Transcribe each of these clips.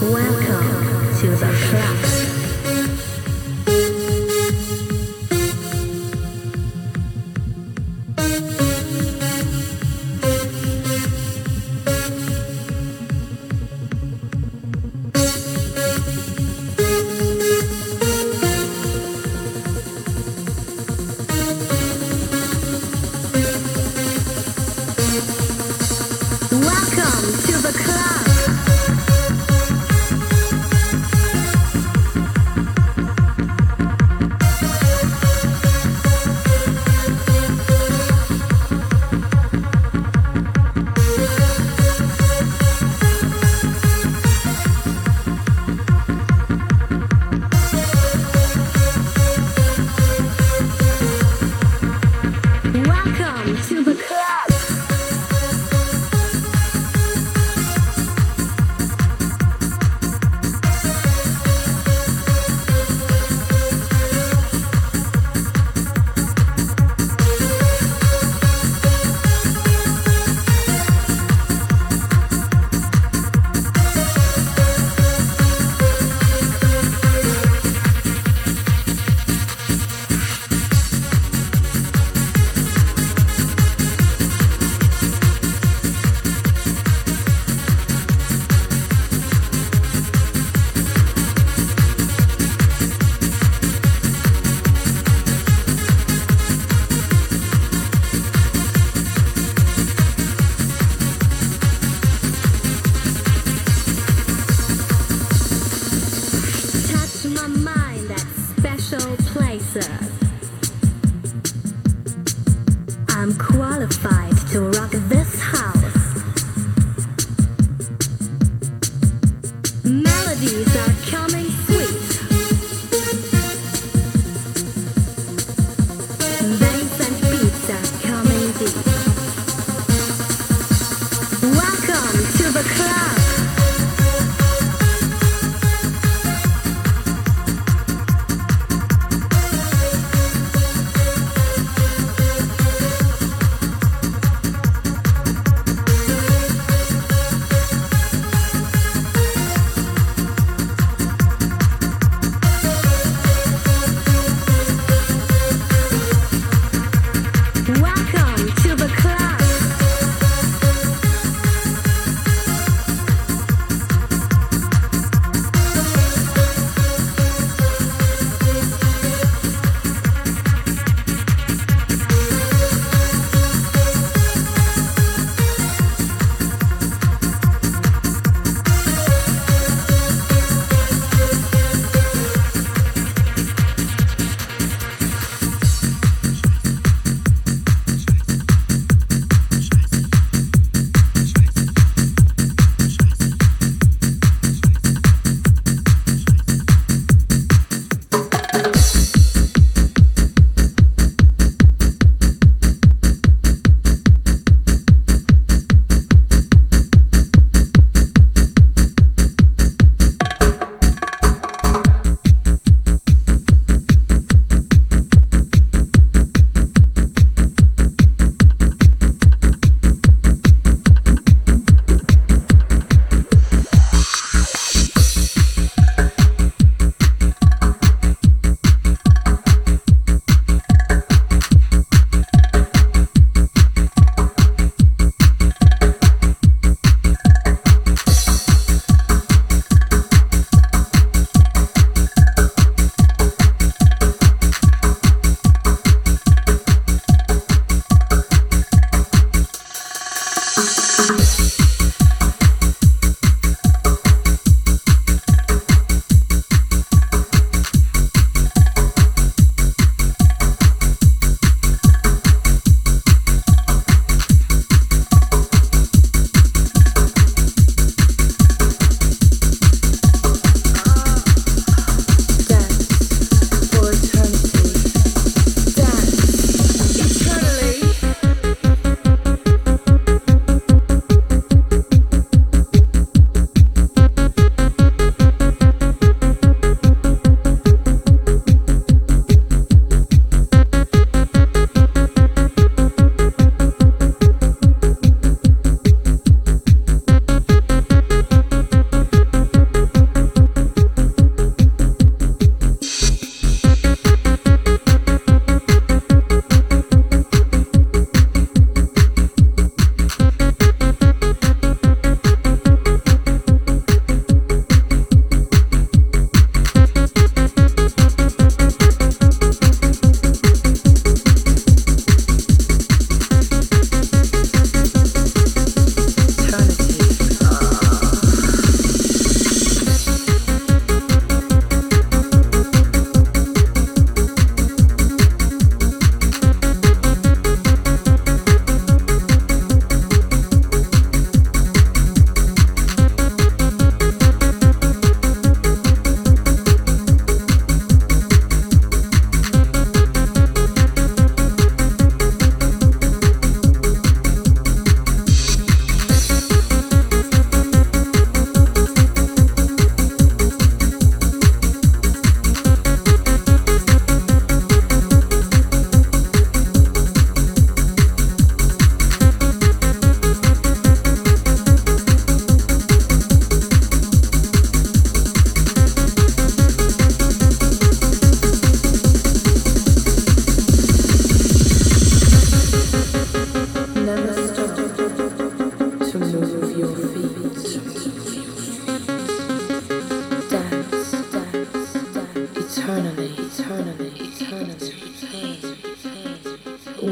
Welcome to the club.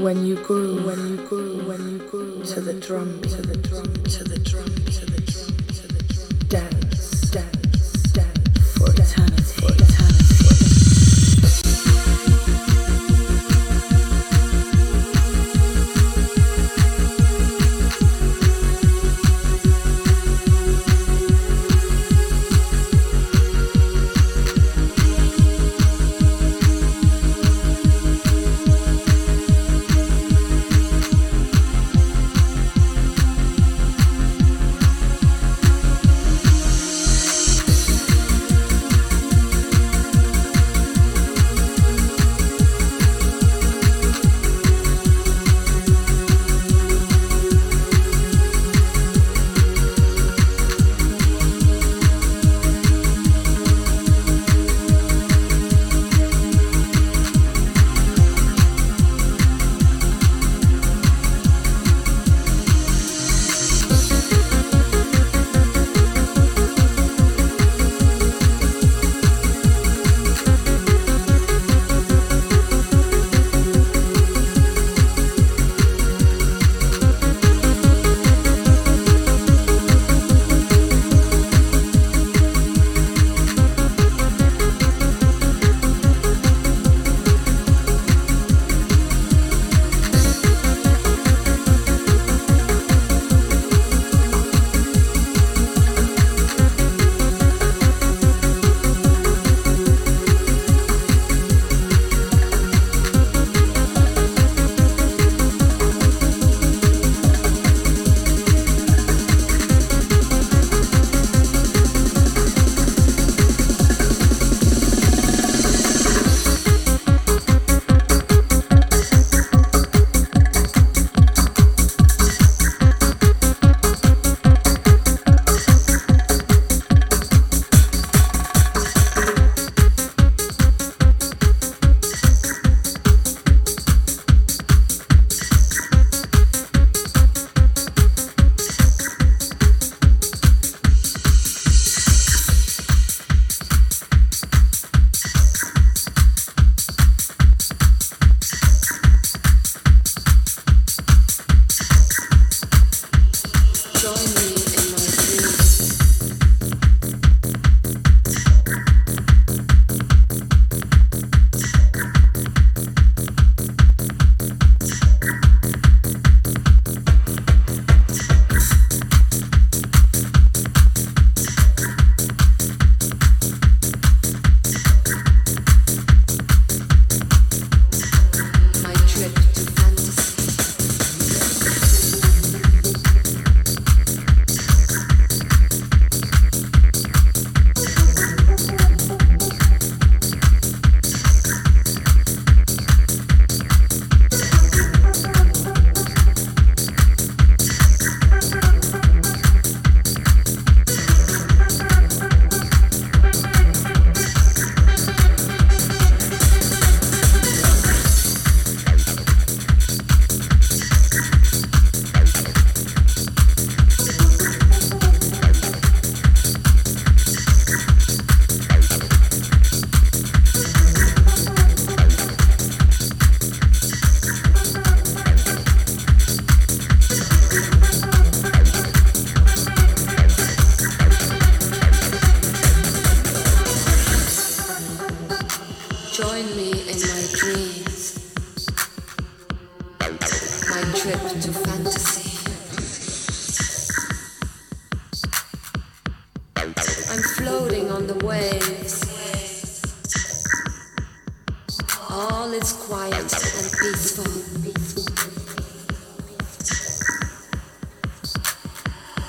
When you grew, when you grew, when you grew to the drum, to the drum, to the drum, to the drum,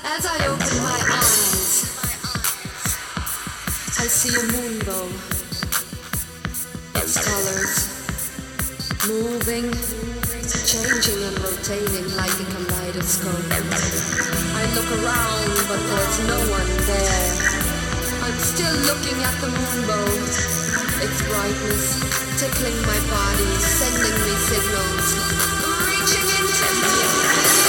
As I open my eyes, I see a moonbow its colors moving, changing and rotating like a kaleidoscope. I look around, but there's no one there. I'm still looking at the moonbow, its brightness tickling my body, sending me signals, reaching into me.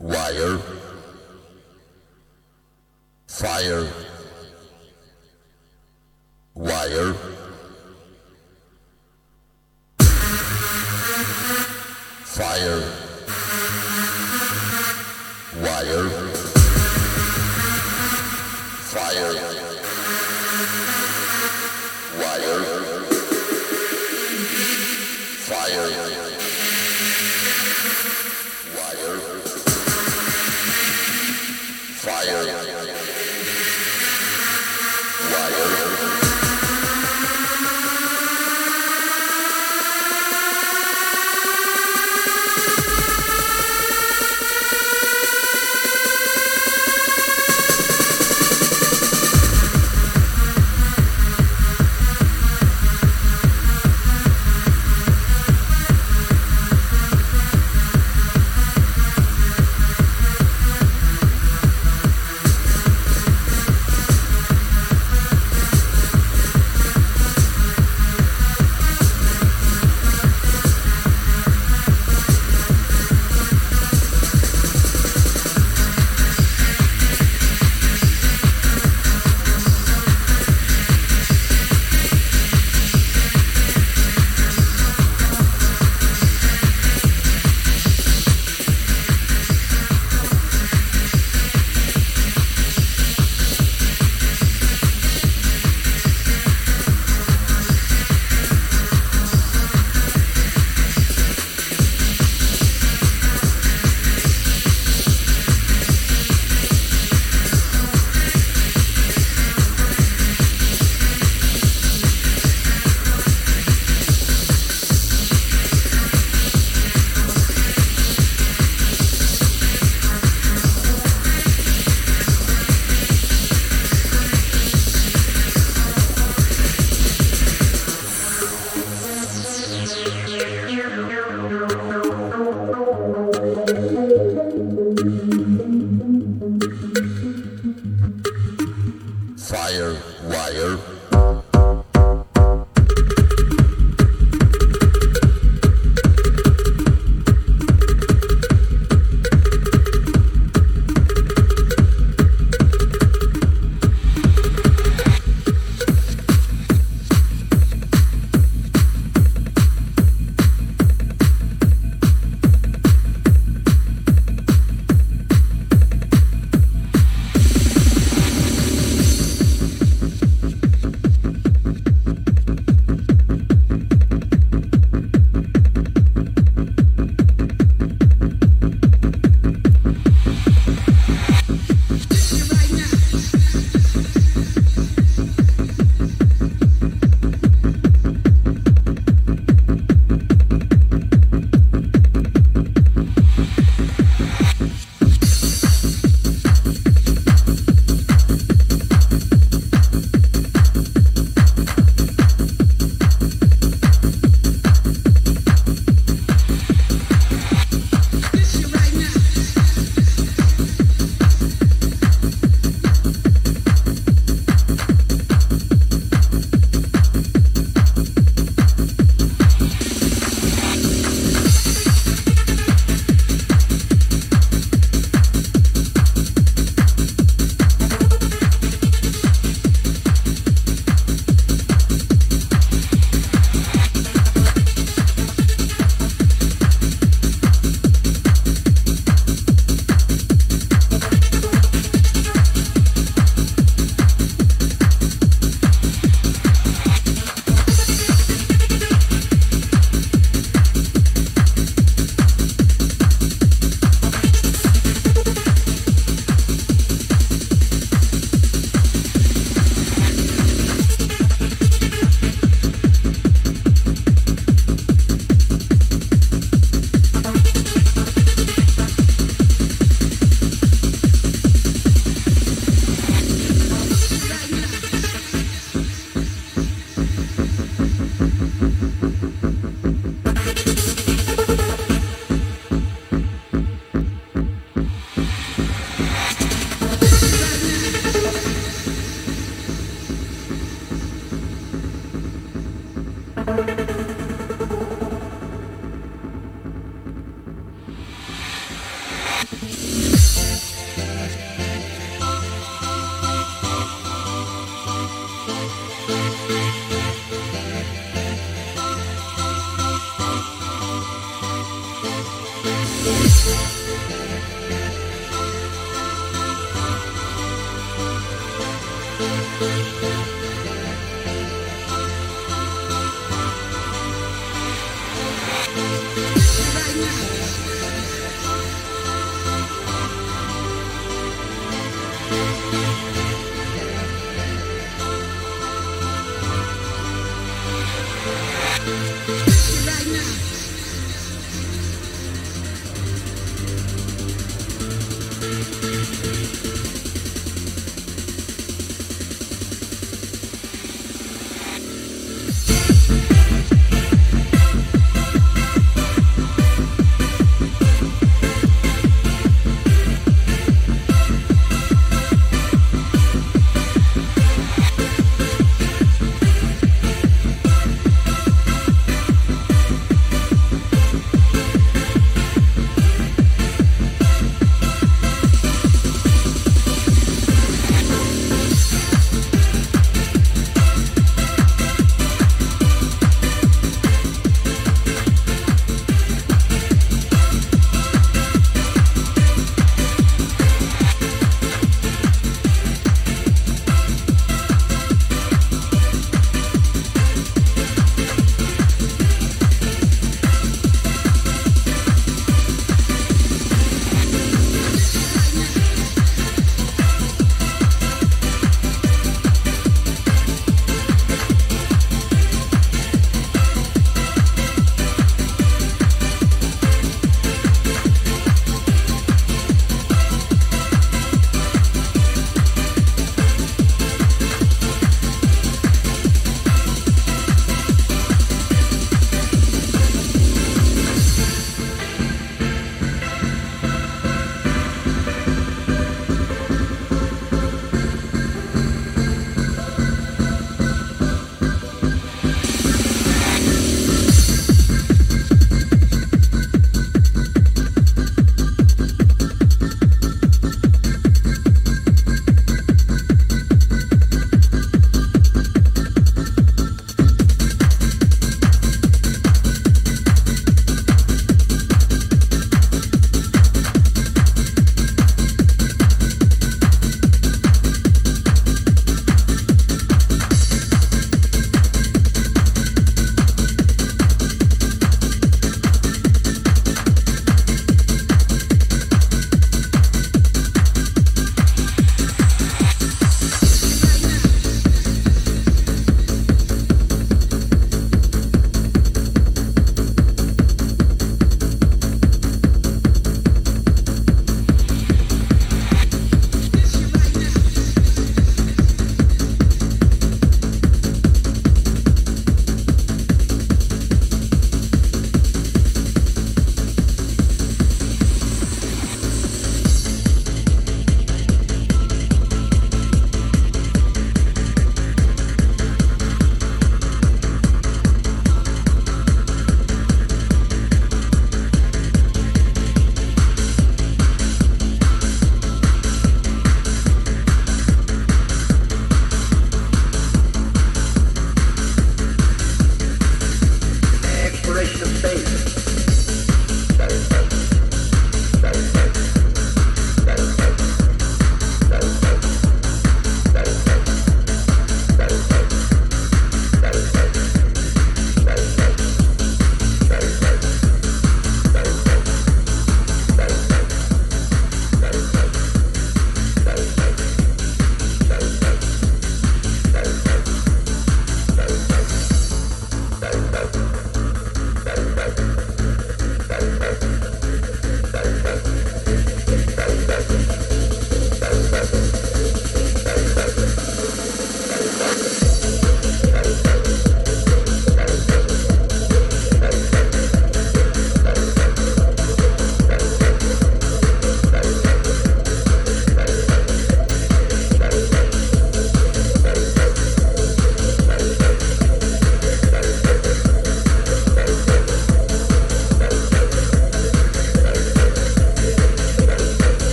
wire, fire.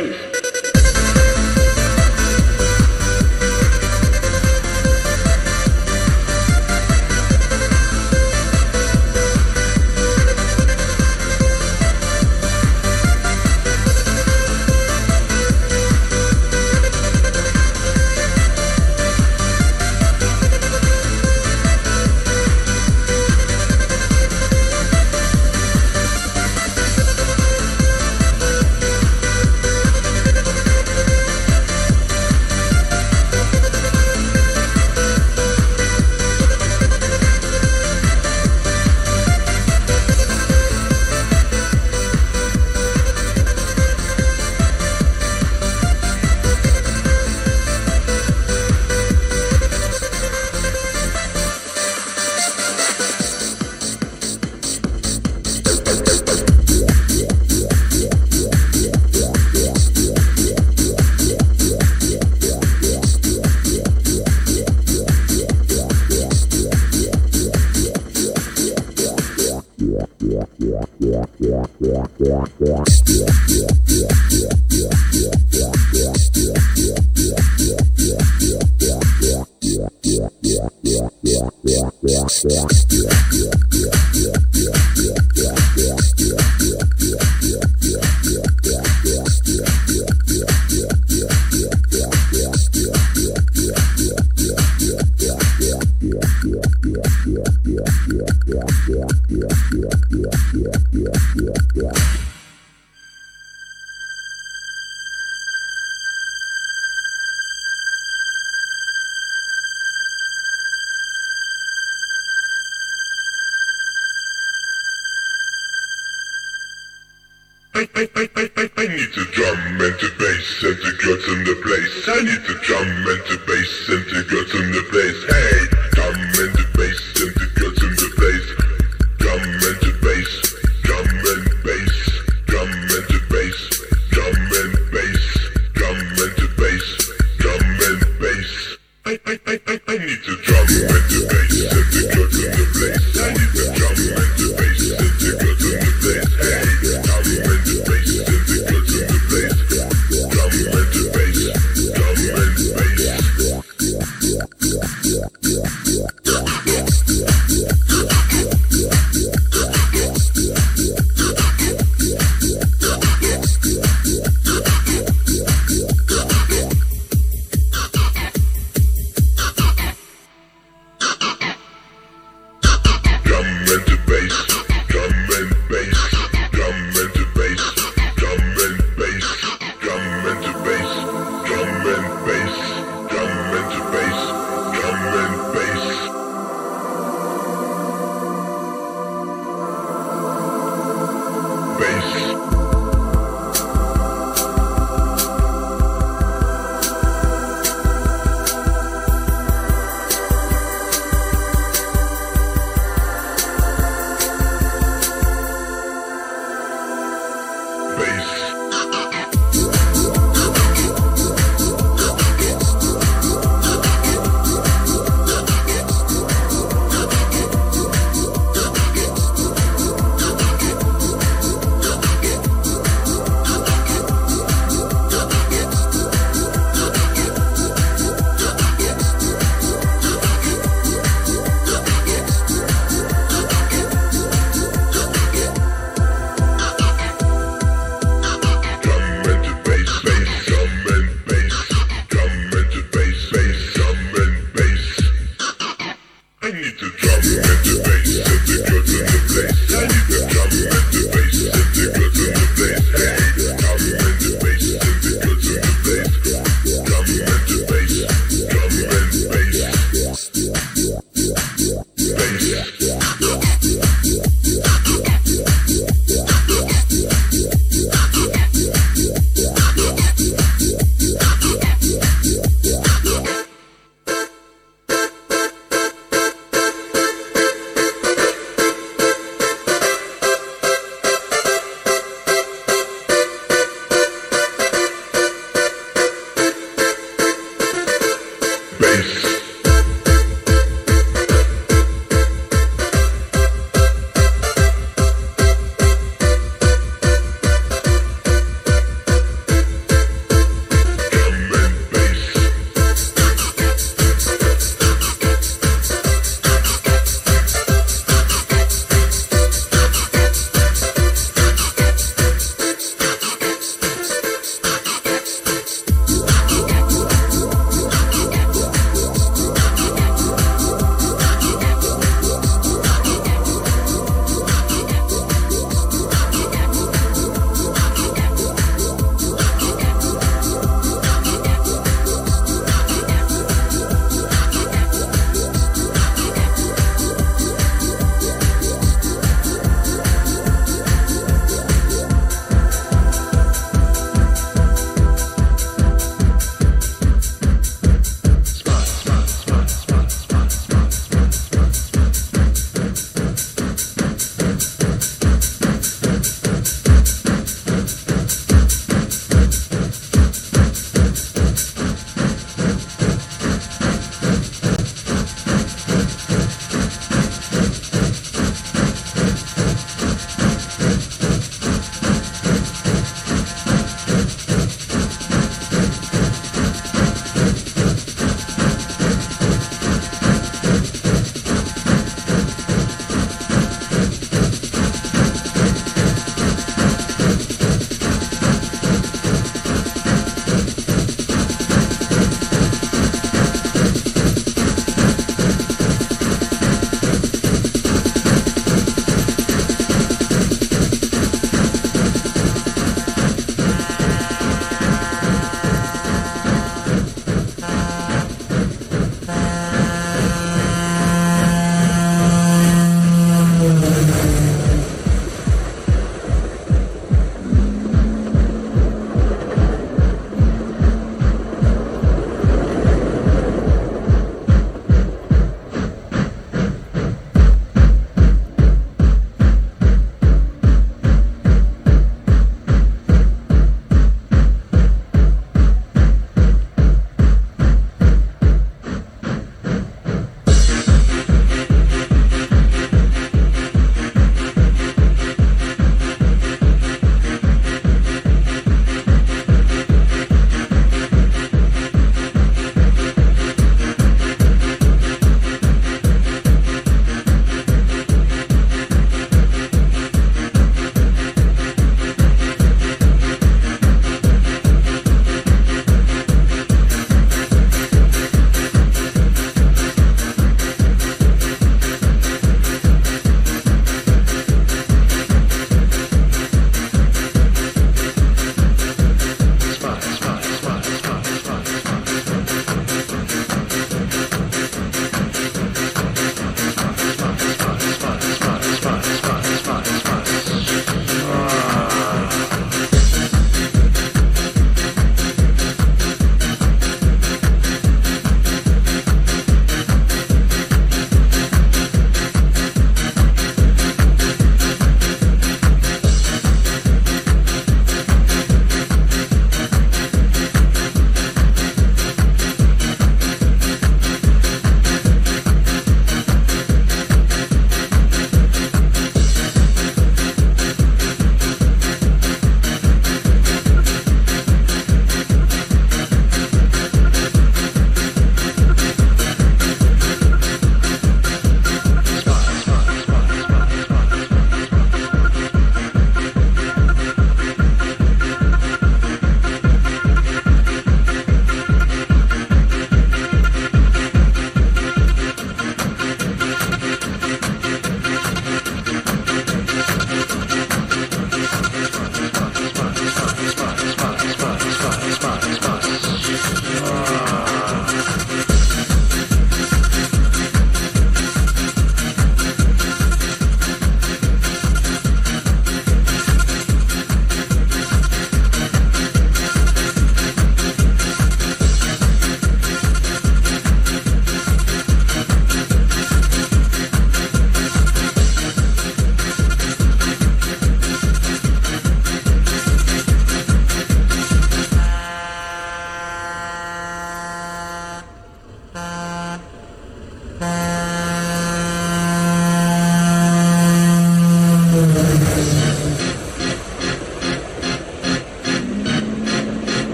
Space.